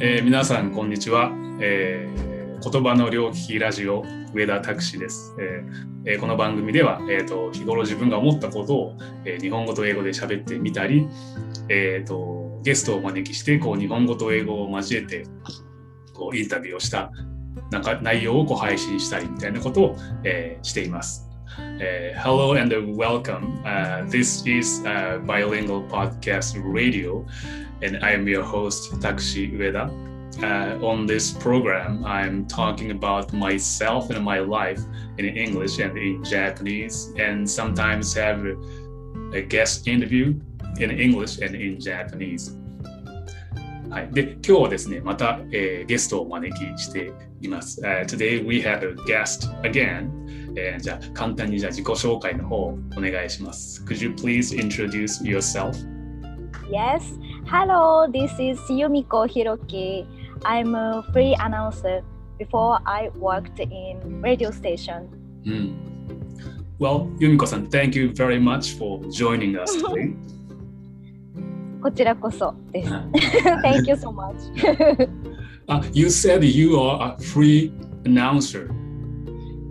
えー、皆さんこんにちは、えー、言葉の両利きラジオ上田拓司です、えーえー、この番組では、えーと、日頃自分が思ったことを、えー、日本語と英語で喋ってみたり、えーと、ゲストをお招きしてこう日本語と英語を交えてこうインタビューをしたなんか内容をこう配信したりみたいなことを、えー、しています。Uh, hello and welcome. Uh, this is uh, Bilingual Podcast Radio, and I am your host, Takushi Ueda. Uh, on this program, I'm talking about myself and my life in English and in Japanese, and sometimes have a guest interview in English and in Japanese. はい、で今日はですね、また、えー、ゲストをお招きしています。Uh, today we have a guest again. えー、じゃあ簡単にじゃあ自己紹介の方お願いします。Could you please introduce yourself? Yes. Hello, this is Yumiko Hiroki. I'm a free announcer. Before I worked in radio station. Mm. Well, Yumiko-san, thank you very much for joining us today. こちらこそです。Thank you so much. uh, you said you are a free announcer.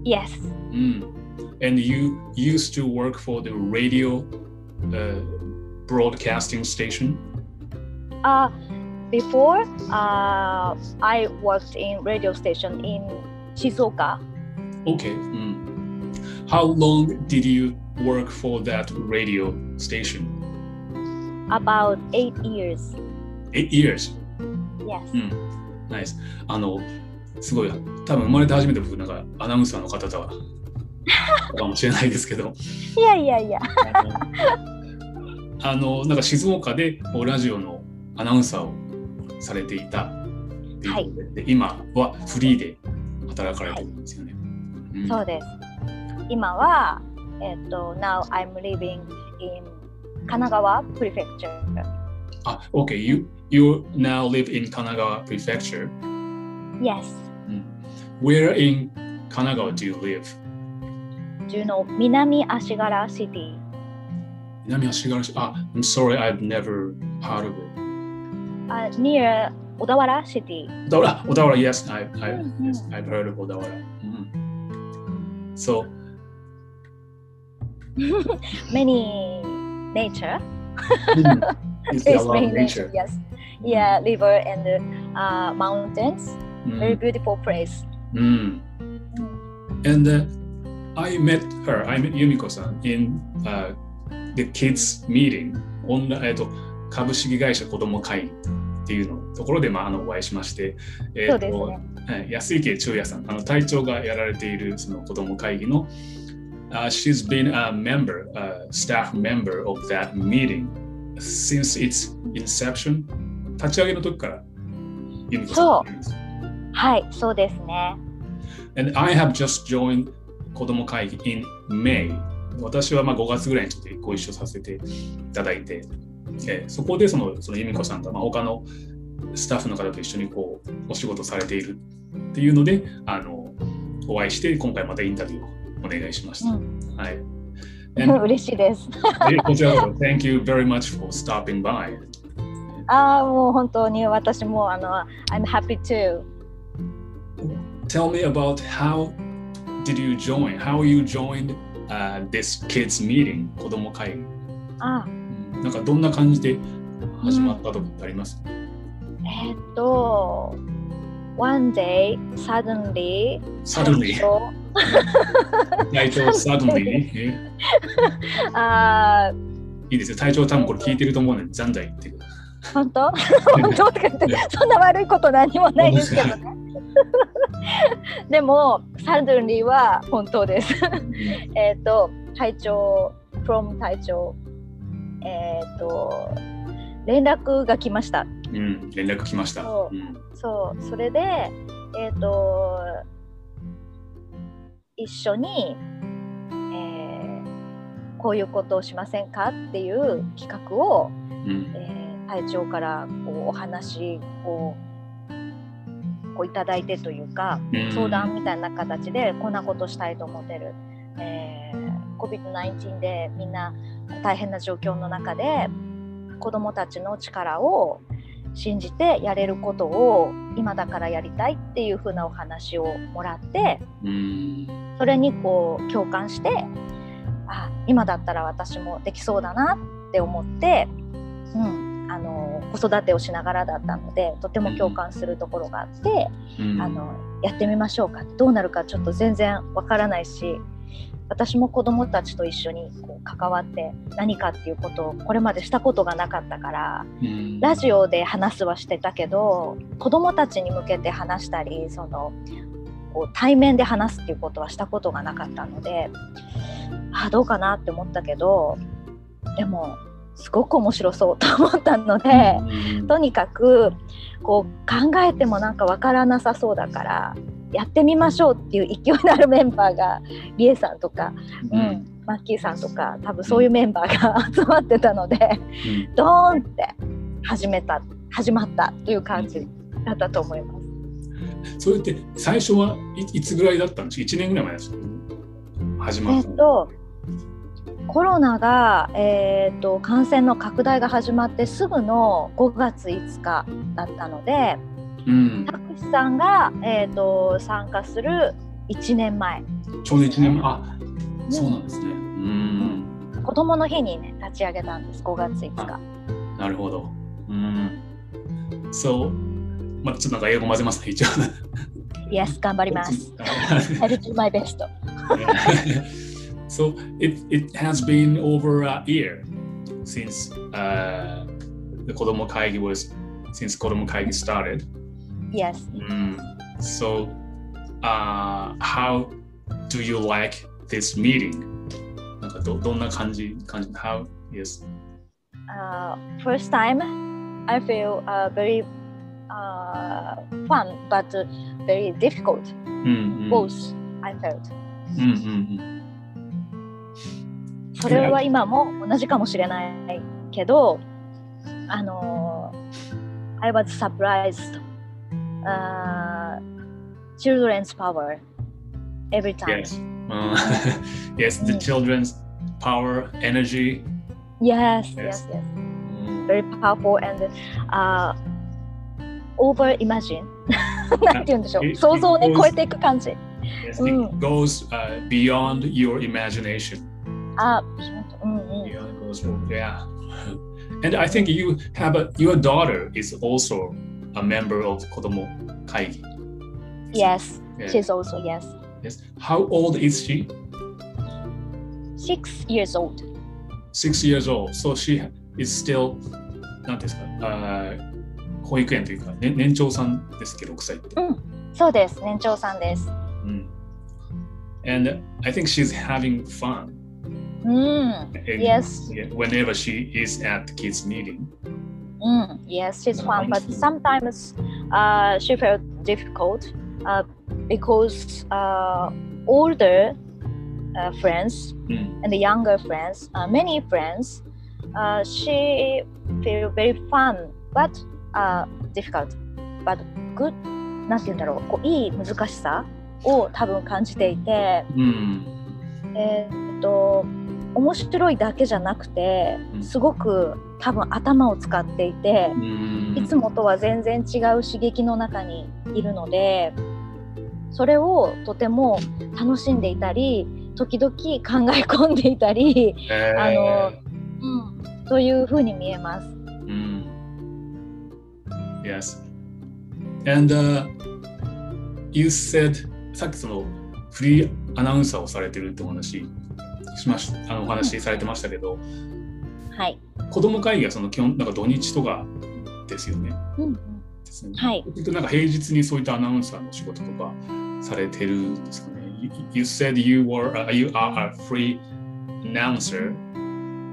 Yes. Mm. And you used to work for the radio uh, broadcasting station? Uh, before, uh, I worked in radio station in Shizuoka. Okay. Mm. How long did you work for that radio station? About eight years. Eight years? Yes. Mm. Nice. あの、すごい、多分生まれて初めて僕なんかアナウンサーの方とはかもしれないですけど。いやいやいや。あの、なんか静岡でラジオのアナウンサーをされていたっていうはい、で今はフリーで働かれてるんですよね。はいうん、そうです。今は、えっ、と、Now I'm living in 神奈川 Prefecture. あ、OK. You, you now live in 神奈川 Prefecture? Yes. Where in 神奈川 do you live? 中の南足柄シティ。南足柄市。あ、I'm sorry, I've never heard of it. Uh, near 小田原 city. 小田原、小田原 yes, I, I, yes, I've heard of 小田原。Mm. So, many nature. mm. It's lot of nature. Yes. Yeah, river and uh, mountains. Mm. Very beautiful place. Mm. And uh, I met her, I met Yumiko-san in uh, the kids meeting on, えっと株式会社子ども会っていうのところで、まあ、あのお会いしまして、えーとね、安池中也さんあの隊長がやられているその子ども会議の、uh, She's been a member, a staff member of that meeting since its inception. 立ち上げの時から。由美子さんですはいそうですね。And I have just joined 子ども会議 in May. 私はまあ5月ぐらいにちょっとご一緒させていただいて、えー、そこでそのその由美子さんがまあ他のスタッフの方と一緒にこうお仕事されているっていうのであのお会いして今回またインタビューをお願いしました。うん、はい。嬉しいです。こちらこそ Thank you very much for stopping by. ああ、もう本当に私もあの I'm happy to. Tell me about how did you join? How you joined uh, this kids meeting 子供会議ああなんかどんな感じで始まったとかってあります、うん、えー、っと One day suddenly suddenly. 体調 suddenly. あいいですよ体調多分これ聞いてると思うのでじゃんじゃん言って本当本当とかってそんな悪いこと何もないですけどねでも、サドンリーは本当です。えっと、隊長、from 隊長、えっ、ー、と、連絡が来ました。うん、連絡来ました。そう、うん、そう。それで、えっ、ー、と、一緒に、えー、こういうことをしませんかっていう企画を、うん、えー、隊長からこうお話をこういただいてというか、相談みたいな形でこんなことしたいと思ってる、えー、COVID-19 でみんな大変な状況の中で子どもたちの力を信じてやれることを今だからやりたいっていうふうなお話をもらってそれにこう共感してあ今だったら私もできそうだなって思って、うん、あの子育てをしながらだったのでとても共感するところがあって、あのやってみましょうかどうなるかちょっと全然わからないし私も子どもたちと一緒にこう関わって何かっていうことをこれまでしたことがなかったから、うん、ラジオで話すはしてたけど子どもたちに向けて話したりそのこう対面で話すっていうことはしたことがなかったのであどうかなって思ったけどでもすごく面白そうと思ったので、うん、とにかくこう考えてもなんかわからなさそうだからやってみましょうっていう勢いのあるメンバーがリエさんとか、うん、マッキーさんとか多分そういうメンバーが集まってたので、うん、ドーンって始めた始まったという感じだったと思います。それって最初はいいつぐらいだったんですか？1年ぐらい前ですか？始まった、えっとコロナが、えーと、感染の拡大が始まってすぐの5月5日だったので、うん、タクシさんが、えーと、参加する1年前、ね、ちょうど1年前あ、うん、そうなんですねうん子供の日にね立ち上げたんです5月5日なるほどうんそうまあちょっとなんか英語混ぜますね一応 Yes 頑張ります I'll do my best So it, it has been over a year since uh, the Kodomo Kaigi was since Kodomo Kaigi started. Yes. Mm. So uh, how do you like this meeting? なんかどどんな感じ感じ How yes. Uh, first time, I feel uh, very uh, fun but very difficult. Mm-hmm. Both I felt. Mm-hmm. それは今も同じかもしれないけど、あの、I was surprised、 uh, children's power every time. Yes, uh, yes the children's power, energy. Yes, yes, yes. Very powerful and uh, over imagine. なんて言うんでしょう。想像をね、超えていく感じ。Yes, it goes、uh, beyond your imagination. up. Mm-hmm. Yeah. And I think you have a your daughter is also a member of Kodomo Kaigi. Yes, yeah. she's also yes. Yes. How old is she? Six years old. Six years old. So she is still 何ですか、uh, 保育園というか、ね、年長さんですけど、6歳って。うん、そうです。年長さんです。うん。And I think she's having fun. Mm, yes. Whenever she is at the kids meeting. Mm, yes, she's fun, but sometimes uh, she felt difficult uh, because uh, older uh, friends mm. and the younger friends, uh, many friends, uh, she feel very fun but difficult, but good. なんて言うんだろう、こういい難しさを多分感じていて、うん、えー、っと 面白いだけじゃなくてすごく多分頭を使っていていつもとは全然違う刺激の中にいるのでそれをとても楽しんでいたり時々考え込んでいたり、えー、あの、うん、というふうに見えます。うん、yes. And、uh, you said さっきそのフリーアナウンサーをされてるってお話しましあのお話しされてましたけど、はい、子ども会議はその基本なんか土日とかですよね。うんねはい、なんか平日にそういったアナウンサーの仕事とかされてるんですかね。You, said you were uh, you are a free announcer,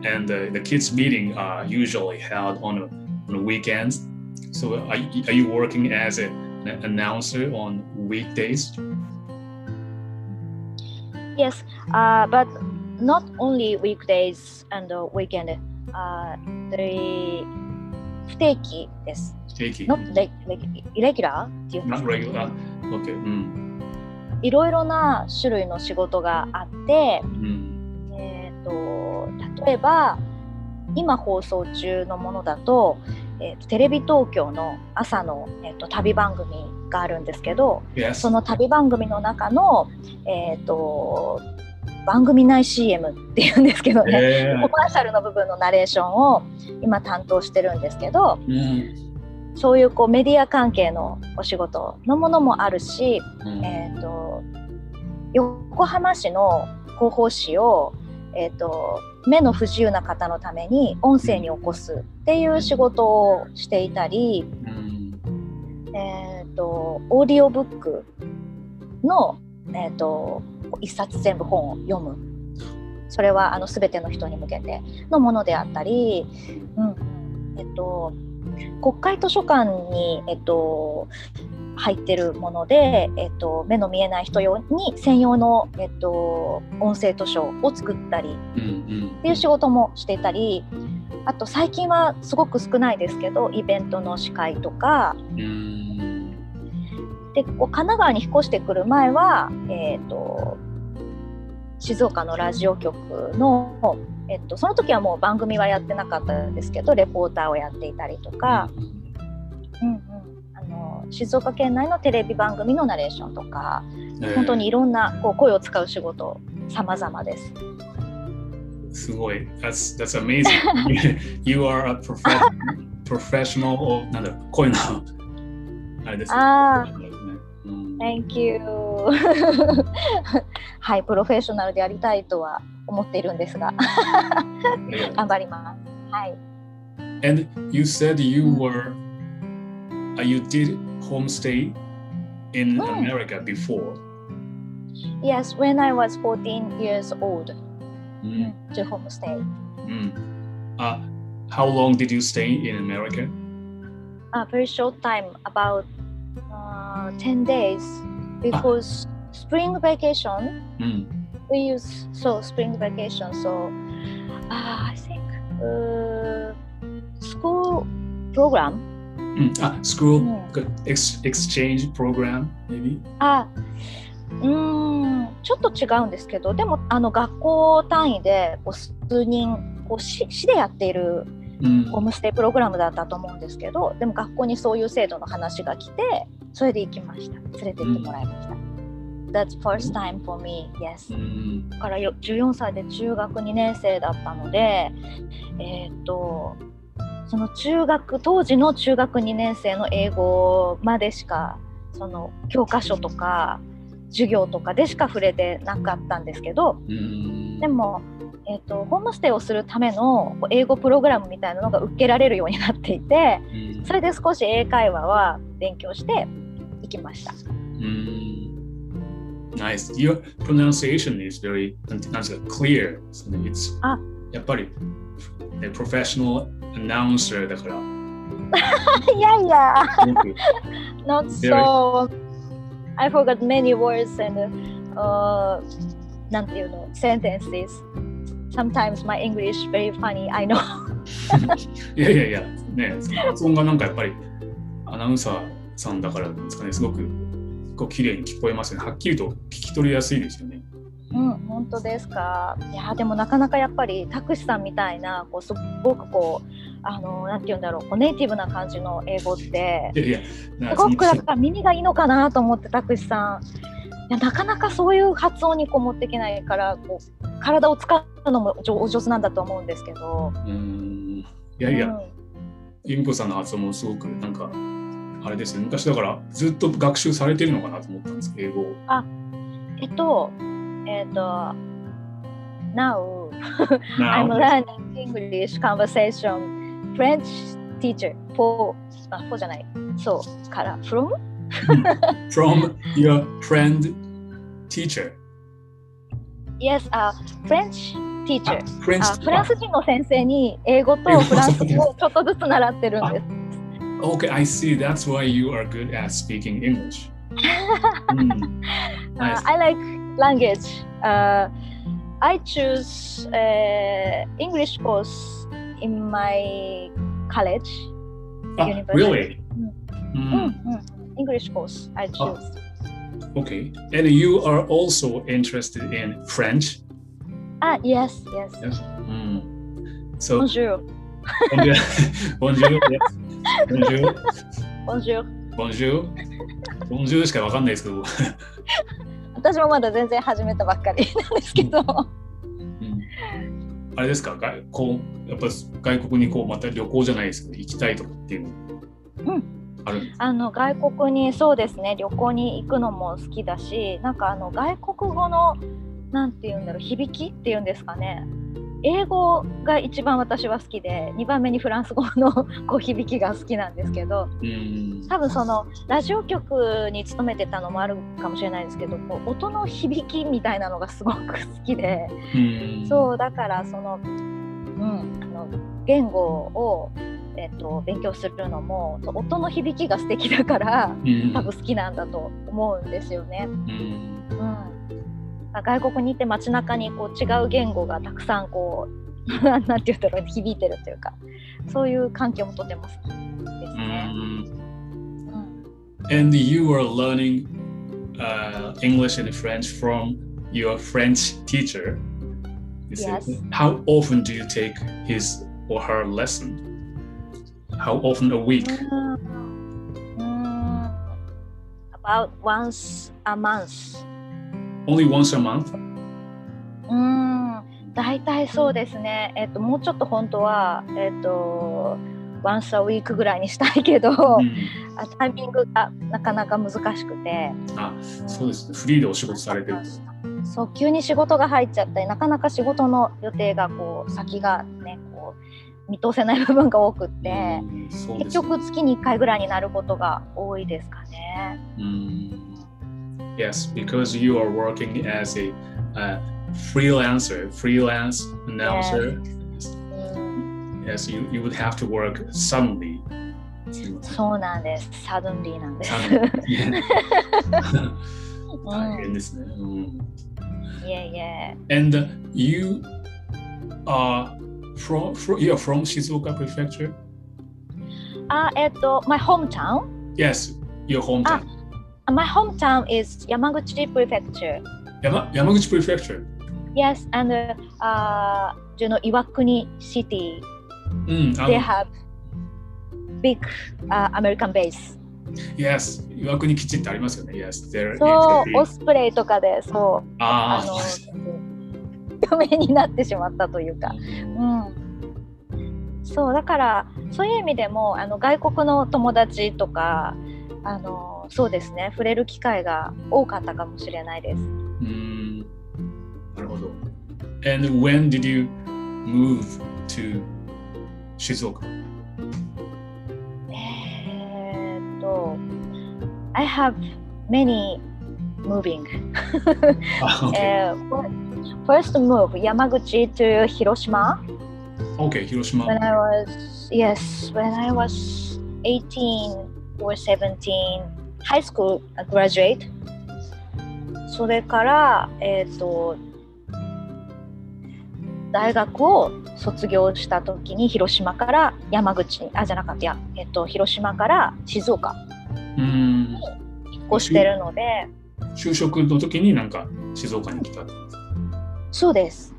and the, the kids meeting are usually held on a, on weekends. So are, are you working as a, an announcer on weekdays? Yes, uh, but not only weekdays and weekend, uh, the 不定期です。不定期 not like, like irregular っていう Not regular? ん。いろいろな種類の仕事があって、うん、えっ、ー、と例えば今放送中のものだと、ええーと、テレビ東京の朝の、えーと、旅番組があるんですけど、yes. その旅番組の中の、えーと、番組内 CM っていうんですけどね、えー、コマーシャルの部分のナレーションを今担当してるんですけど、うん、そういうこうメディア関係のお仕事のものもあるし、うん、えー、と横浜市の広報誌をえーと、目の不自由な方のために音声に起こすっていう仕事をしていたり、うん、えーと、オーディオブックの、えーと、一冊全部本を読む。それはあの全ての人に向けてのものであったり、うん。えっと、国会図書館に、えっと、入ってるもので、えっと、目の見えない人用に専用の、えっと、音声図書を作ったりっていう仕事もしていたりあと最近はすごく少ないですけどイベントの司会とか。でこう神奈川に引っ越してくる前は、えーと、静岡のラジオ局の、えっと、その時はもう番組はやってなかったんですけどレポーターをやっていたりとか、うんうん、の静岡県内のテレビ番組のナレーションとか、えー、本当にいろんなこう声を使う仕事様々です。すごい。That's, that's amazing. you are a professional なんだろう、声のあれです、ね。ああ。Thank you. はい、プロフェッショナルでありたいとは思っているんですが頑張ります。はい。And you said you were uh, you did homestay in oh. America before. Yes, when I was 14 years old, mm. to homestay. Mm. Uh, how long did you stay in America? A very short time, about uh, 10 days, because ah. spring vacation, mm. we use so spring vacation, so uh, I think uh, school program うん、あ、school、うん、exchange program maybe? あ、うん、ちょっと違うんですけど、でもあの学校単位でこう数人こう市市でやっているホームステイプログラムだったと思うんですけど、でも学校にそういう制度の話が来て、それで行きました。連れて行ってもらいました。That's first time for me, yes. だから14歳で中学2年生だったので、えっ、ー、と、その中学当時の中学2年生の英語までしかその教科書とか授業とかでしか触れてなかったんですけどでも、えーと、ホームステイをするための英語プログラムみたいなのが受けられるようになっていてそれで少し英会話は勉強していきました。Nice. Your pronunciation is very clear. It's あやっぱり professional announcer だから。いやいや。Not so. I forgot many words and uh, なんていうの sentences. Sometimes my English very funny. I know. いやいやいや、ね、発音がなんかやっぱりアナウンサー さんだからなんですかね、すごくこう綺麗に聞こえますね。はっきりと聞き取りやすいですよね。うん、本当ですか。いやでもなかなかやっぱりたくしさんみたいなこうすごくこうあのなんて言うんだろうこうネイティブな感じの英語ってすごくだから耳がいいのかなと思ってたくしさんいやなかなかそういう発音にこう持っていけないからこう体を使うのもお上手なんだと思うんですけどうんいやいや、うん、由美子さんの発音もすごくなんかあれですね昔だからずっと学習されてるのかなと思ったんです英語あえっとえっと Now, I'm learning English conversation French teacher for あ for じゃないそうから from from your friend teacher yes a、uh, French teacher フランス人の先生に英語とフランス語をちょっとずつ習ってるんです Okay, I see. That's why you are good at speaking English. mm, nice. uh, I like language. Uh, I choose uh, English course in my college, ah. Really? Mm. Mm. English course I ah. choose. Okay, and you are also interested in French. Ah, yes, yes. yes. Mm. So bonjour. bonjour. bonjour yes. ボンジューボンジューボンジューボンジューしかわかんないですけど。私もまだ全然始めたばっかりなんですけど。あれですか？外こうやっぱ外国にこうまた旅行じゃないですけど行きたいとかっていうの。あるんですあの外国にそうですね。旅行に行くのも好きだしなんかあの外国語のなんて言うんだろう響きっていうんですかね英語が一番私は好きで2番目にフランス語の こう響きが好きなんですけど多分そのラジオ局に勤めてたのもあるかもしれないですけどこう音の響きみたいなのがすごく好きでそうだからその,、うん、あの言語を、えっと、勉強するのも音の響きが素敵だから多分好きなんだと思うんですよね。うん外国に行って街中にこう違う言語がたくさんこうなんて言ったら響いてるというかそういう環境もとても好きですね。And you were learning uh, English and French from your French teacher. Yes. How often do you take his or her lesson? How often a week? Mm, about once a month. Only once a month? うん、大体そうですね。えっと、もうちょっと本当は、えっと、once a week ぐらいにしたいけど、うん、タイミングがなかなか難しくて。あ、そうですね。フリーでお仕事されてるそう、急に仕事が入っちゃったり、なかなか仕事の予定がこう、先がね、こう、見通せない部分が多くって、ね、結局月に1回ぐらいになることが多いですかね。うん Yes, because you are working as a uh, freelancer, freelance announcer. Yes, yes you, you would have to work suddenly. そうなんです。suddenly なんです。大変ですね。うん。Yeah, yeah. And you are from, from you're from Shizuoka Prefecture? あ、えっと、my hometown? Yes, your hometown. My hometown is Yamaguchi Prefecture. Yama, Yamaguchi Prefecture. Yes, and uh, uh, you know Iwakuni City. Mm, they have big uh, American base. Yes, 岩国基地ってありますよね。Yes, there. そう、オスプレイとかでそう、ああの有名になってしまったというか。うん。そうだからそういう意味でもあの外国の友達とかあのそうですね触れる機会が多かったかもしれないです。うんなるほど。And when did you move to 静岡えー、っと I have many moving. okay. first move 山口 to 広島。Okay, 広島。When I was yes, when I was 18 or 17ハイスクールグラジュエイトそれからえっ、ー、と大学を卒業した時に広島から山口あじゃなかったや、えっと、広島から静岡に引っ越してるので。就職の時になんか静岡に来た。そうです。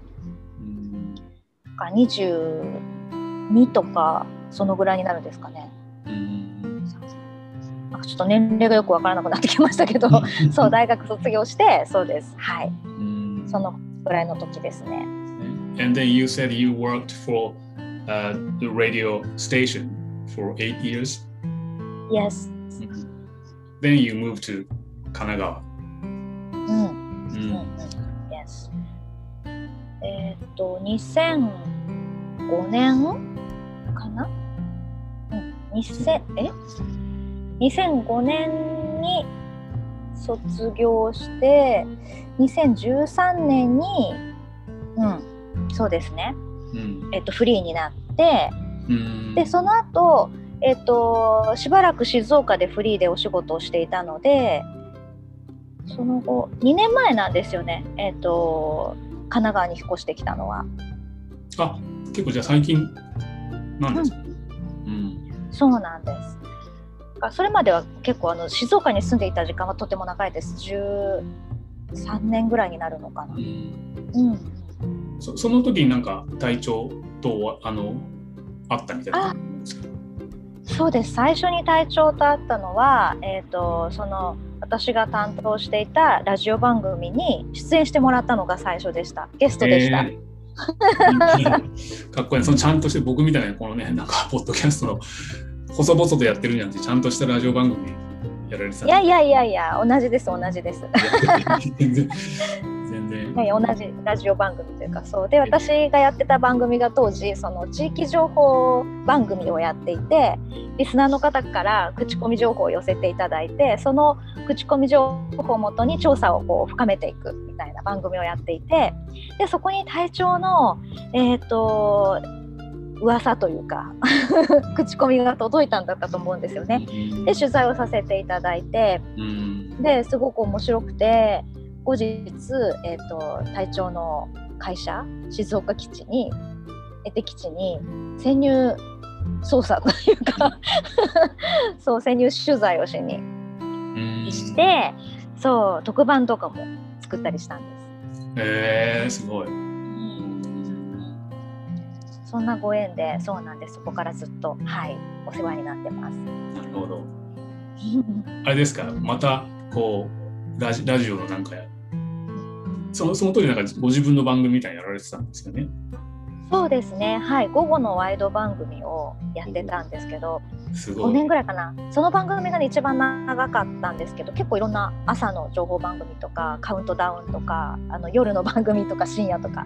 22とかそのぐらいになるんですかねちょっと年齢がよくわからなくなってきましたけどそう大学卒業してそうですはいそのぐらいの時ですね And then you said you worked for、uh, the radio station for eight years Yes Then you moved to 神奈川うん、うん、Yes えっと2005年かなうん2000え2005年に卒業して2013年にうんそうですね、うん、えっと、フリーになって、でその後えっとしばらく静岡でフリーでお仕事をしていたのでその後2年前なんですよね。えっと神奈川に引っ越してきたのは。あ結構じゃあ最近なんですか、うん、うん、そうなんです。かそれまでは結構あの静岡に住んでいた時間はとても長いです。13年ぐらいになるのかな。うん、そその時になんか体調とあのあったみたいなそうです。最初に隊長と会ったのは、えーと、その私が担当していたラジオ番組に出演してもらったのが最初でした。ゲストでした。えー、かっこいい。そのちゃんとして僕みたいなこのねなんかポッドキャストの細々とやってるんじゃなくてちゃんとしたラジオ番組やられてたいやいやいやいや同じです同じです。全然はい、同じラジオ番組というかそう。で私がやってた番組が当時その地域情報番組をやっていてリスナーの方から口コミ情報を寄せていただいてその口コミ情報をもとに調査をこう深めていくみたいな番組をやっていてでそこに隊長のえっ、ー、と噂というか口コミが届いたんだったと思うんですよね。で取材をさせていただいてですごく面白くて後日、えーと、隊長の会社静岡基地に江手基地に潜入捜査というか そう潜入取材をしにしてそう特番とかも作ったりしたんです。へえー、すごい。そんなご縁でそうなんですそこからずっとはいお世話になってます。なるほど。あれですか？またこうラジラジオのなんかそのその時なんかご自分の番組みたいにやられてたんですよね？そうですね、はい、午後のワイド番組をやってたんですけど、すごい5年ぐらいかな、その番組が、ね、一番長かったんですけど、結構いろんな朝の情報番組とか、カウントダウンとか、あの夜の番組とか、深夜とか、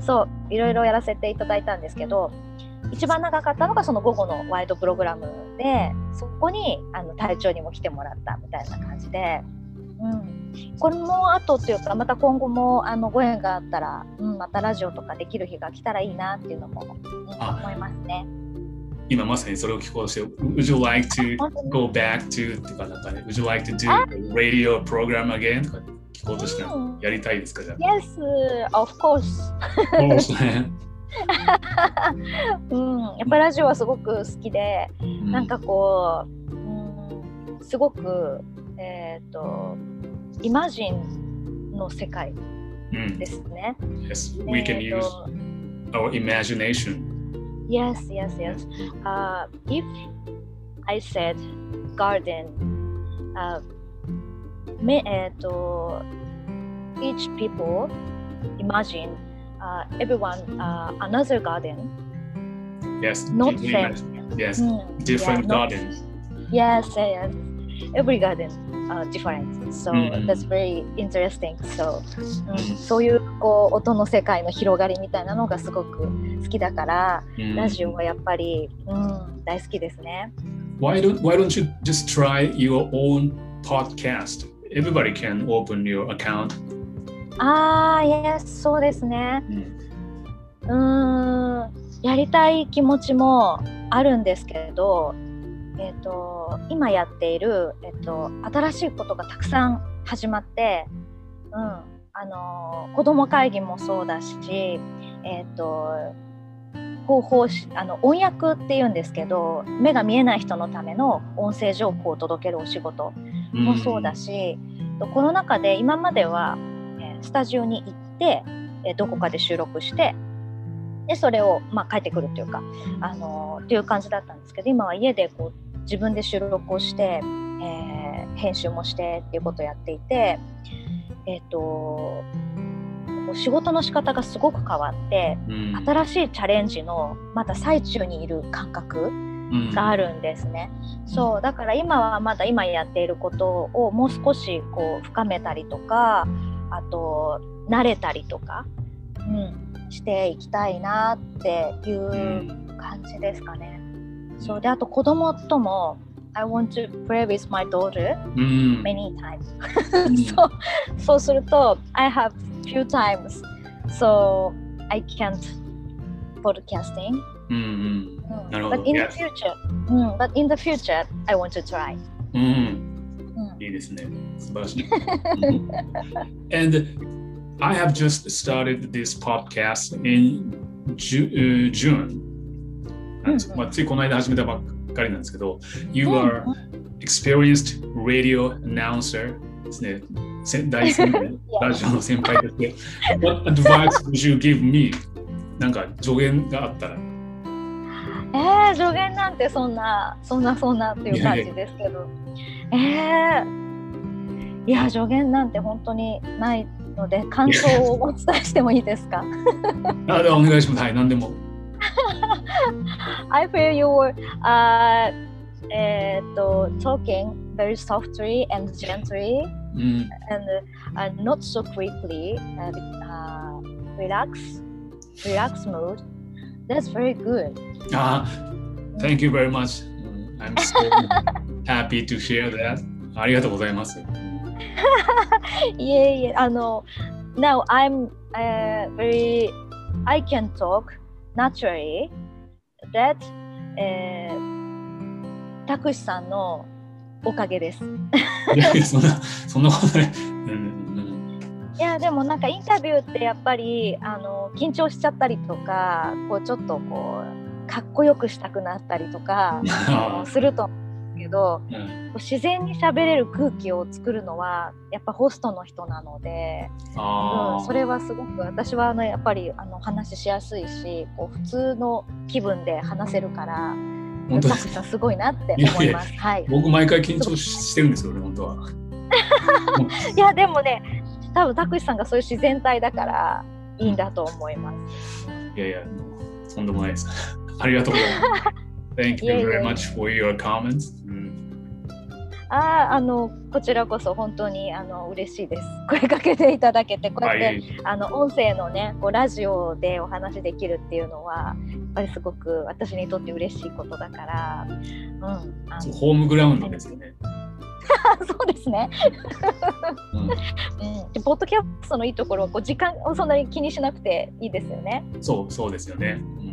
そう、いろいろやらせていただいたんですけど、一番長かったのがその午後のワイドプログラムで、そこにあの隊長にも来てもらったみたいな感じで。うん、これもあとっていうかまた今後もあのご縁があったら、うん、またラジオとかできる日が来たらいいなっていうのも、うん、思いますね。今まさにそれを聞こうとして、Would you like to go back to とかなんかね、Would you like to do radio program again? とか聞こうとしてやりたいですかじゃあ。Yes, of course. うん、やっぱりラジオはすごく好きで、うん、なんかこう、うん、すごくえっ、ー、とイマジンの世界ですね。Mm. Yes, we can use our imagination. Yes, yes, yes. Uh, if I said garden, uh, めえっ、ー、と each people imagine uh, everyone uh, another garden. Yes, not same. Yes, mm, different yeah, gardens. Yes, yes. Every garden uh, different. So、うん、that's very interesting. So、うん、そういう こう音の世界の広がりみたいなのがすごく好きだから、うん、ラジオはやっぱり、うん、大好きですね。Why don't, why don't you just try your own podcast? Everybody can open your account. ああ、yes、そうですね。うん、ん、やりたい気持ちもあるんですけど、えーと、今やっている、えーと、新しいことがたくさん始まって、うんあの子ども会議もそうだし、えーと、方法あの音訳っていうんですけど目が見えない人のための音声情報を届けるお仕事もそうだし、うん、コロナ禍で今までは、えー、スタジオに行って、えー、どこかで収録してでそれを、まあ、帰ってくるというかあのっていう感じだったんですけど今は家でこう自分で収録をして、えー、編集もしてっていうことをやっていて、えっ、ー、と仕事の仕方がすごく変わって、うん、新しいチャレンジのまだ最中にいる感覚があるんですね、うん、そうだから今はまだ今やっていることをもう少しこう深めたりとかあと慣れたりとか、うん、していきたいなっていう感じですかね。そうであと子供とも I want to play with my daughter many times、そうそうすると I have few times so I can't podcasting うんうん、なるほど but in the future、うん、but in the future I want to try うん、いいですね素晴らしい and I have just started this podcast in June なんです、まあ、ついこの間始めたばっか りなんですけど、You are experienced radio announcer ですね。大先輩、ラジオの先輩として、What advice would you give me? なんか助言があったら。えー、助言なんてそんなそんなそんなっていう感じですけど。えー、いや助言なんて本当にないので感想をお伝えしてもいいですか？あではお願いします。はい何でも I feel you were uh, えっと talking very softly and gently mm. and uh, not so quickly uh, uh, relax relax mood that's very good ah thank you very much I'm so happy to share that ありがとうございますいえいえあの now I'm、uh, very I can talk naturally that、uh, たくしさんのおかげです。いやそんなそんなことない。いやでもなんかインタビューってやっぱりあの緊張しちゃったりとかこうちょっとこうかっこよくしたくなったりとかするとけど、うん、自然に喋れる空気を作るのはやっぱホストの人なので、うん、それはすごく私はあのやっぱりあの話しやすいしこう普通の気分で話せるから。本当ですか？すごいなって思います。はい、僕毎回緊張してるんですよね本当は。いやでもね多分たくしさんがそういう自然体だからいいんだと思います。いやいやとんでもないです。ありがとうございます。Thank you very much for your comments. ああのこちらこそ本当にあの嬉しいです。声かけていただけてこうやって、はい、あの音声のねこうラジオでお話できるっていうのはやっぱりすごく私にとって嬉しいことだから、うん、ホームグラウンドですよね。そうですね、うんうん、でポッドキャストのいいところはこう時間をそんなに気にしなくていいですよね。そうそうですよね。うん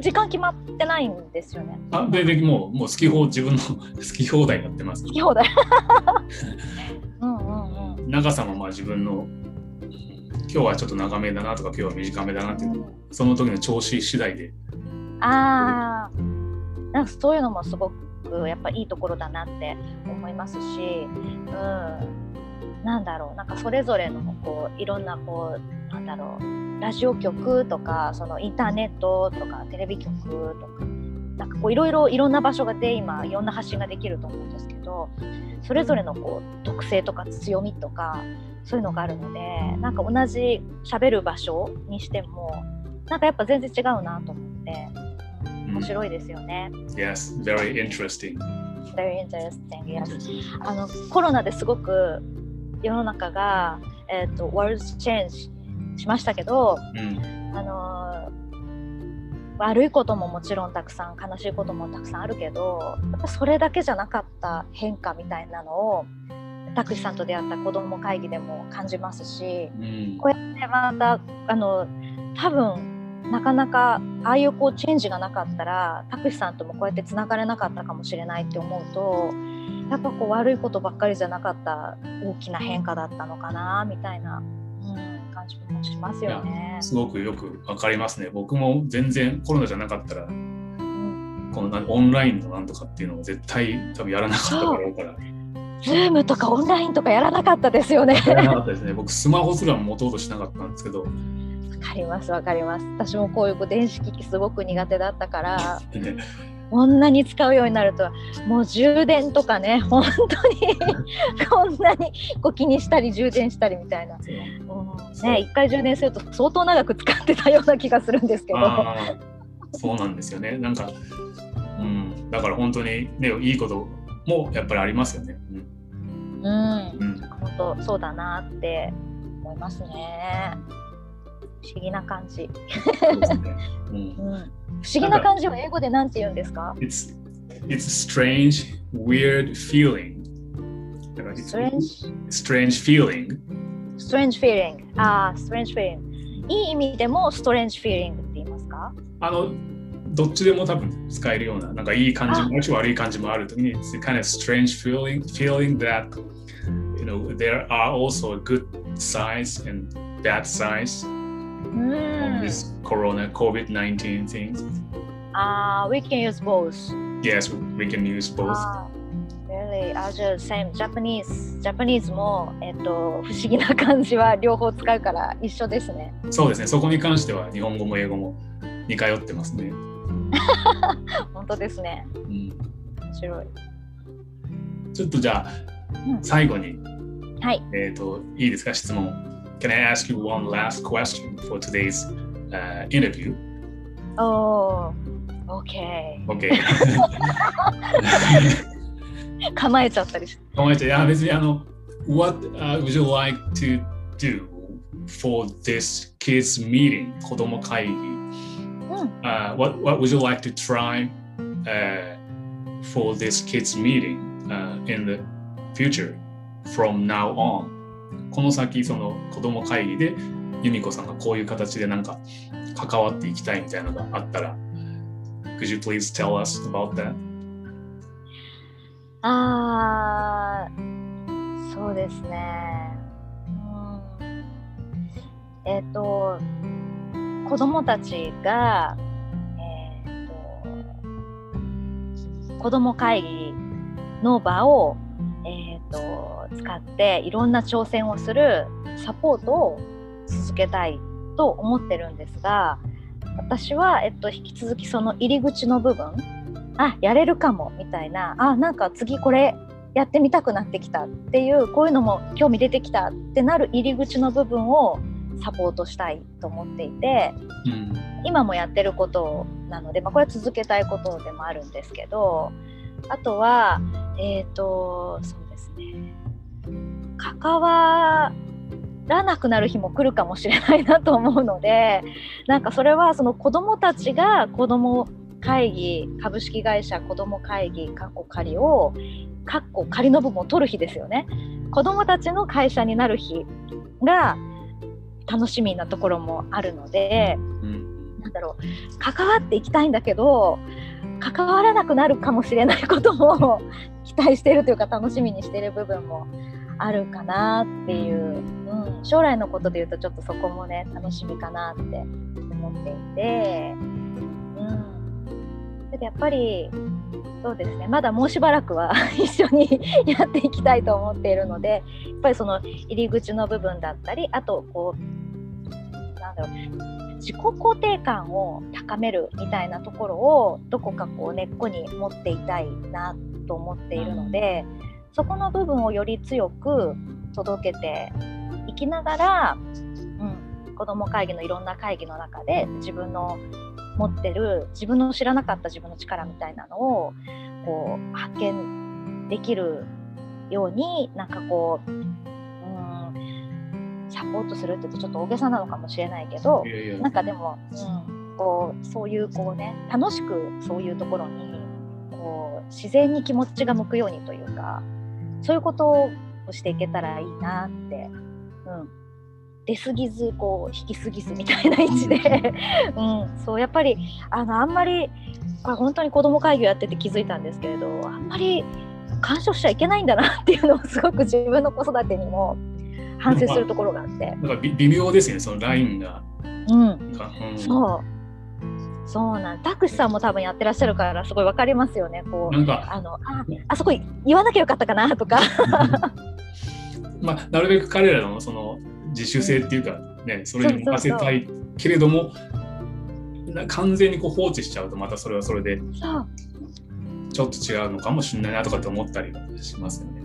時間決まってないんですよね。あででもうもう好き放自分の 好き放題やってます。好き放題 うんうんうん。長さもまあ自分の今日はちょっと長めだなとか今日は短めだなっていうのも、その時の調子次第で。ああ、なんかそういうのもすごくやっぱいいところだなって思いますし、うん、なんだろうなんかそれぞれのこういろんなこうなんだろうラジオ局とかそのインターネットとかテレビ局とかなんかこういろいろいろんな場所がで今いろんな発信ができると思うんですけどそれぞれのこう特性とか強みとかそういうのがあるのでなんか同じ喋る場所にしてもなんかやっぱ全然違うなと思って面白いですよね。Yes, very interesting. Very interesting, yes. あのコロナですごく世の中が、えーと、world change しましたけど、うん、あの悪いことももちろんたくさん悲しいこともたくさんあるけどやっぱそれだけじゃなかった変化みたいなのをたくしさんと出会った子ども会議でも感じますし、うん、こうやってまたあの多分なかなかああいうこうチェンジがなかったらたくしさんともこうやってつながれなかったかもしれないって思うとやっぱこう悪いことばっかりじゃなかった大きな変化だったのかなみたいなじもしますよね。すごくよくわかりますね。僕も全然コロナじゃなかったら、このオンラインのなんとかっていうのを絶対多分やらなかっただろうから。ズームとかオンラインとかやらなかったですよね。やらなかったですね。僕スマホすら持とうとしなかったんですけど。わかりますわかります。私もこういう電子機器すごく苦手だったから。こんなに使うようになるともう充電とかね本当に。こんなにこう気にしたり充電したりみたいな、う。ん。ね、一回充電すると相当長く使ってたような気がするんですけど。そうなんですよね。なんか、うん、だから本当にねいいこともやっぱりありますよね。うん、うん、うん、本当そうだなって思いますね。不思議な感じ。不思議な感じは英語で何て言うんですか it's, it's a strange, weird feeling. Strange? Strange feeling. Strange feeling. ああ、strange feeling. いい意味でも strange feeling って言いますかあの、どっちでも多分使えるような、なんかいい感じもあるし悪い感じもあるときに、it's a kind of strange feeling, feeling that you know, there are also good sides and bad sides Mm. this corona COVID 19 things? Uh, we can use both. Yes, we can use both. Uh, really? Uh, just same Japanese. Japanese も、えっと、不思議な感じは両方使うから一緒ですね。そうですね。そこに関しては日本語も英語も似通ってますね。本当ですね。うん、面白い。ちょっとじゃあ、うん、最後に、はい。えっ、と、いいですか、質問。Can I ask you one last question for today's、uh, interview? Oh, okay. Okay. 構えちゃったりして。構えちゃう。いや、別にあの、What、uh, would you like to do for this kids meeting? 子供会議。うん uh, what, what would you like to try、uh, for this kids meeting、uh, in the future from now on? この先、その子供会議で、由美子さんがこういう形でなんか関わっていきたいみたいなのがあったら、Could you please tell us about that? ああ、そうですね。うん、えっ、ー、と、子供たちが、えーと、子供会議の場を、えーと使っていろんな挑戦をするサポートを続けたいと思ってるんですが私は、えっと、引き続きその入り口の部分あやれるかもみたいなあなんか次これやってみたくなってきたっていうこういうのも興味出てきたってなる入り口の部分をサポートしたいと思っていて、うん、今もやってることなので、まあ、これは続けたいことでもあるんですけどあとはえっ、ー、とそうですね関わらなくなる日も来るかもしれないなと思うのでなんかそれはその子どもたちが子ども会議株式会社子ども会議かっこ仮をかっこ仮の部分を取る日ですよね。子どもたちの会社になる日が楽しみなところもあるので、うん、なんだろう関わっていきたいんだけど関わらなくなるかもしれないことも 期待してるというか楽しみにしてる部分もあるかなっていう、うん、将来のことで言うとちょっとそこもね楽しみかなって思っていて、うん、やっぱりそうですねまだもうしばらくは 一緒に やっていきたいと思っているのでやっぱりその入り口の部分だったりあとこうなんだろう自己肯定感を高めるみたいなところをどこかこう根っこに持っていたいなと思っているので。そこの部分をより強く届けていきながら、うん、子ども会議のいろんな会議の中で自分の持ってる自分の知らなかった自分の力みたいなのをこう発見できるようになんかこう、うん、サポートするって言うとちょっと大げさなのかもしれないけどなんかでも、うん、こうそういうこうね楽しくそういうところにこう自然に気持ちが向くようにというかそういうことをしていけたらいいなって、うん、出過ぎずこう引き過ぎずみたいな位置で、うん、そうやっぱりあのあんまりこれ本当に子ども会議をやってて気づいたんですけれどあんまり干渉しちゃいけないんだなっていうのをすごく自分の子育てにも反省するところがあって。なんか微妙ですねそのラインが。うん、うん、そうそうなんタクシさんも多分やってらっしゃるからすごいわかりますよね。こうあのああそこ言わなきゃよかったかなとか。まあなるべく彼らのその自主性っていうかねそれに任せたいけれども完全にこう放置しちゃうとまたそれはそれでちょっと違うのかもしれないなとかって思ったりしますよね。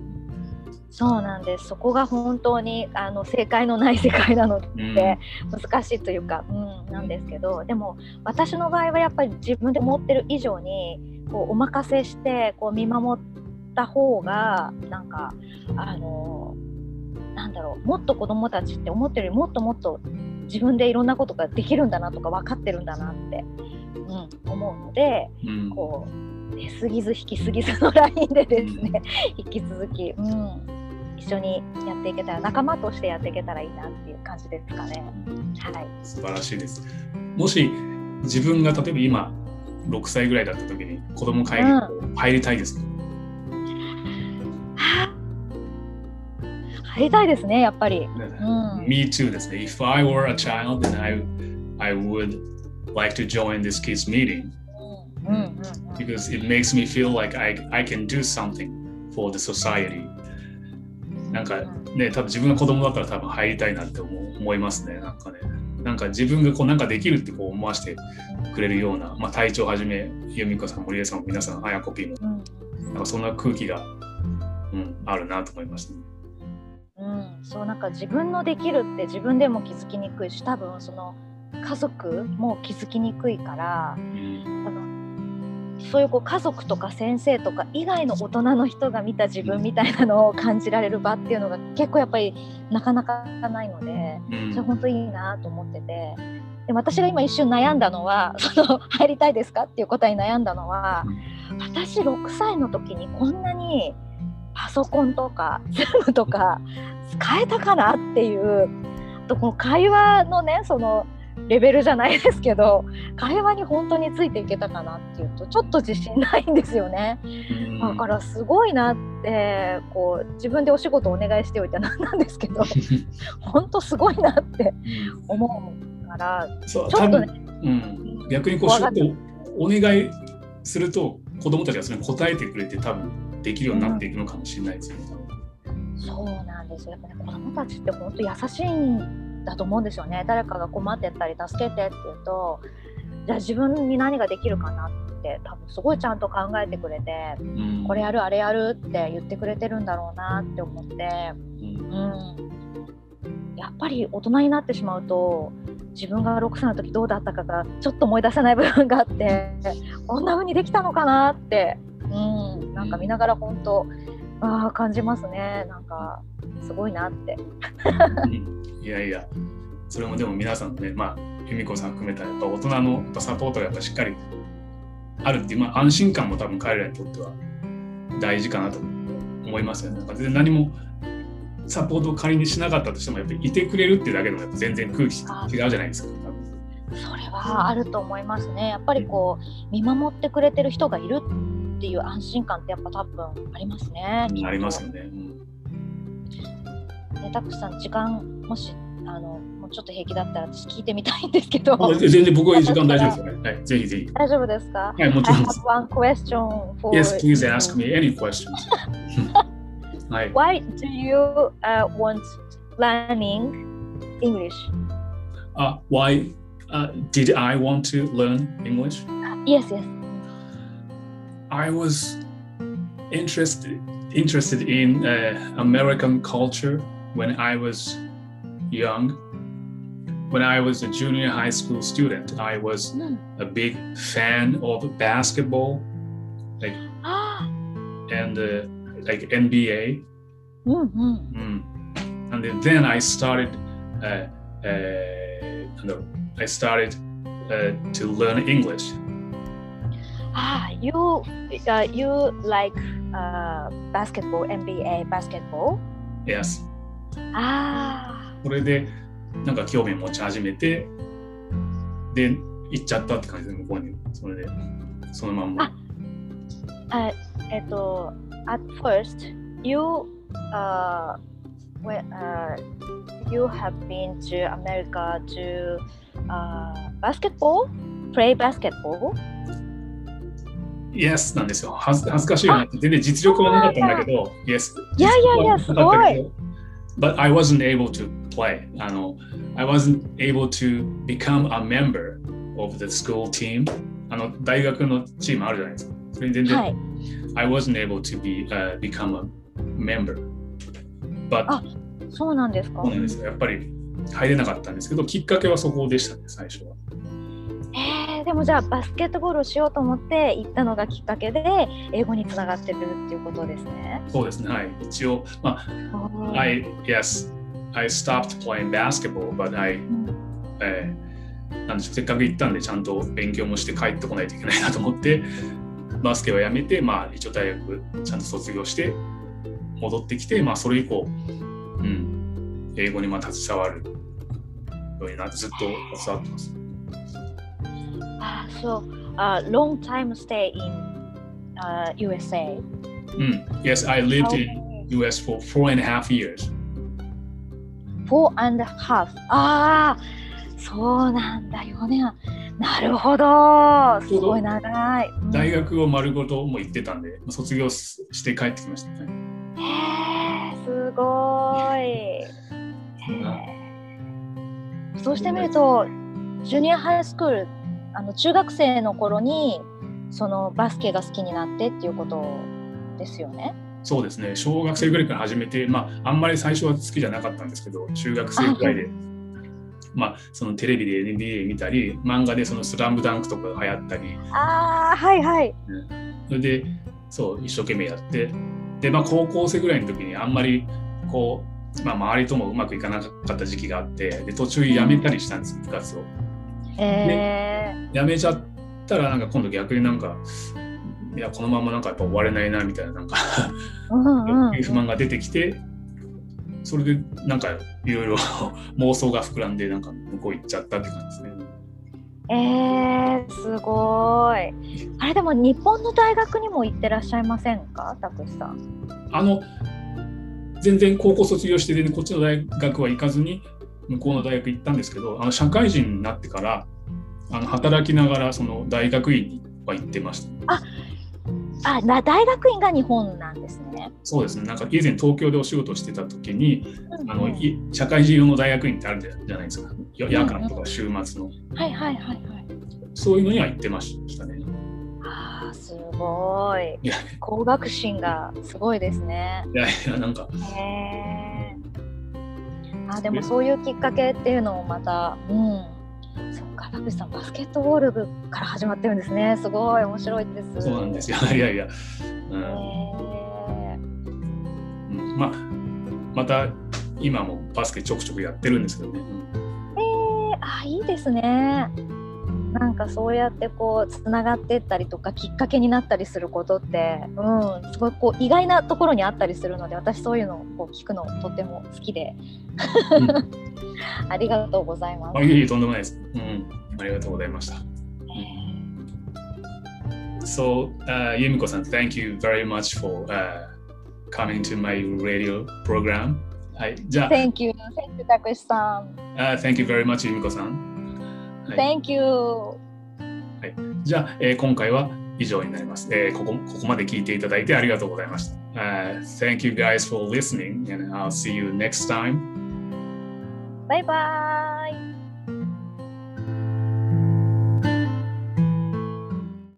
そうなんです。そこが本当にあの正解のない世界なので、難しいというか、うん、なんですけどでも私の場合はやっぱり自分で持ってる以上にこうお任せしてこう見守った方がなんかあのなんだろうもっと子どもたちって思ってるよりもっともっと自分でいろんなことができるんだなとか分かってるんだなって、うん、思うので、うん、こう出過ぎず引き過ぎずのラインでですね 引き続き、うん、一緒にやっていけたら仲間としてやっていけたらいいなっていう感じですかね。はい、素晴らしいです。もし自分が例えば今6歳ぐらいだった時に子供会議入りたいですか、うん、入りたいですね、やっぱり。うん、Me too ですね。If I were a child, then I, I would like to join this kids meeting. Because it makes me feel like I, I can do something for the society. なんかね、多分自分が子供だったら多分入りたいなって思思いますね、なんかね。なんか自分がこうなんかできるってこう思わせてくれるような、まあ、隊長はじめ由美子さん森江さん皆さんあやこぴーも、うん、なんかそんな空気が、うん、あるなと思いましたね。うん、そうなんか自分のできるって自分でも気づきにくいし多分その家族も気づきにくいから、うん、そういうこう家族とか先生とか以外の大人の人が見た自分みたいなのを感じられる場っていうのが結構やっぱりなかなかないので、うん、それ本当いいなと思ってて。で私が今一瞬悩んだのはその 入りたいですかっていう答えに悩んだのは私6歳の時にこんなにパソコンとか Zoom とか使えたかなっていうとこの会話のねそのレベルじゃないですけど会話に本当についていけたかなっていうとちょっと自信ないんですよね。だからすごいなってこう自分でお仕事お願いしておいてなんなんですけど 本当すごいなって思うからちょっとね、うん、逆にこう仕事お願いすると子供たちがそれに答えてくれて多分できるようになっていくのかもしれないですよね。うん、そうなんですよ。やっぱね子供たちって本当優しいんだと思うんですよね。誰かが困ってたり助けてって言うとじゃあ自分に何ができるかなって多分すごいちゃんと考えてくれて、うん、これやるあれやるって言ってくれてるんだろうなって思って、うん、うん、やっぱり大人になってしまうと自分が6歳の時どうだったかがちょっと思い出せない部分があってこんな風にできたのかなって、うん、なんか見ながら本当あ感じますね。なんかすごいなっていやいやそれもでも皆さんねまあ由美子さん含めたやっぱ大人のサポートがやっぱしっかりあるっていう、まあ、安心感も多分彼らにとっては大事かなと思いますよね。なんか全然何もサポートを仮にしなかったとしてもやっぱりいてくれるっていうだけでも全然空気違うじゃないですか。それはあると思いますね。やっぱりこう見守ってくれてる人がいるっていう安心感ってやっぱ多分ありますね。ありますよね。うんね、たくさん時間もしあのもうちょっと平気だったら私聞いてみたいんですけど。全然僕は時間大丈夫ですよね。はい、ぜひぜひ。大丈夫ですかはい、もちろんです。I have one question for Yes, please ask me any questions. はい。Why do you、uh, want learning English? Uh, why uh, did I want to learn English? Yes, yes. I was interested interested in uh, American culture when I was young. When I was a junior high school student, I was mm. a big fan of basketball, like and uh, like NBA. Mm-hmm. Mm. And then I started, uh, uh, I started uh, to learn English. Ah, you, uh, you like uh, basketball, NBA basketball? Yes. ああ。これでなんか興味持ち始めてで行っちゃったって感じで向こうにそれでそのまんま。あえっと at first you uh, when, uh, you have been to America to uh, basketball? Play basketball? Yes なんですよ。恥ずかしいよなって。全然実力はなかったんだけど、Yes。いやいやいや、すごい。but I wasn't able to play. あの I wasn't able to become a member of the school team. あの大学のチームあるじゃないですか。それに全然、はい、I wasn't able to be、uh, become a member. But あそうなんですかそうなんですよ。やっぱり入れなかったんですけど、きっかけはそこでしたね、最初は。えー、 でもじゃあバスケットボールをしようと思って行ったのがきっかけで英語につながってるっていうことですね。そうですね。はい。一応、まあ、I, yes, I stopped playing basketball, but I、うん、えー、なんでせっかく行ったんでちゃんと勉強もして帰ってこないといけないなと思って、バスケはやめて、まあ一応大学ちゃんと卒業して戻ってきて、まあそれ以降、うん、英語にまあ携わるようになってずっと携わってます。あ、そう。あ、long time stay in、uh, USA。うん。Yes, I lived in US for four and a half years. Four and a half. ああ、そうなんだよね。なるほど。すごい長い。大学を丸ごとも行ってたんで、卒業して帰ってきました、ね。すごい。そうしてみると、ジュニアハイスクールあの中学生の頃にそのバスケが好きになってっていうことですよね？そうですね。小学生ぐらいから始めて、まあ、あんまり最初は好きじゃなかったんですけど中学生ぐらいで、まあ、そのテレビで NBA 見たり漫画でその「スラムダンクとかが流行ったり。ああはいはい、それでそう一生懸命やって。で、まあ、高校生ぐらいの時にあんまりこう、まあ、周りともうまくいかなかった時期があってで途中辞めたりしたんです部活を。えー、辞めちゃったらなんか今度逆になんかいやこのままなんかやっぱ終われないなみたいななんか不満が出てきてそれでなんかいろいろ妄想が膨らんでなんか向こう行っちゃったって感じですね。えー、すごい。あれでも日本の大学にも行ってらっしゃいませんか、たくさん。あの全然高校卒業して全然こっちの大学は行かずに向こうの大学行ったんですけどあの社会人になってからあの働きながらその大学院には行ってました、ああな大学院が日本なんですね。そうですね。なんか以前東京でお仕事してた時に、うんうん、あの社会人用の大学院ってあるじゃないですか。夜間とか週末の、うんうん。はいはいはいはい。そういうのには行ってましたね。ああすごい。いや工学心がすごいですね。いやいやなんか。へえ。あでもそういうきっかけっていうのもまたうん。そっか、田口さん、バスケットボール部から始まってるんですね。すごい面白いです。そうなんですよ。いやいや。うん、うん、まあ、また今もバスケちょくちょくやってるんですけどね。えー、あ、いいですね。なんかそうやってこうつながっていったりとかきっかけになったりすることって、うん、すごいこう意外なところにあったりするので私そういうのをこう聞くのとても好きで、うん、ありがとうございます。あいえいえとんでもないです。うん、ありがとうございました。So, uh, Yumiko san, thank you very much for uh, coming to my radio program. はい、じゃあ。Thank you. Thank you, たくしさん。Uh, thank you very much, ゆみ Thank you! はい、じゃあ、えー、今回は以上になります、えーここ。ここまで聞いていただいてありがとうございました。Uh, thank you guys for listening and I'll see you next time. バイバイ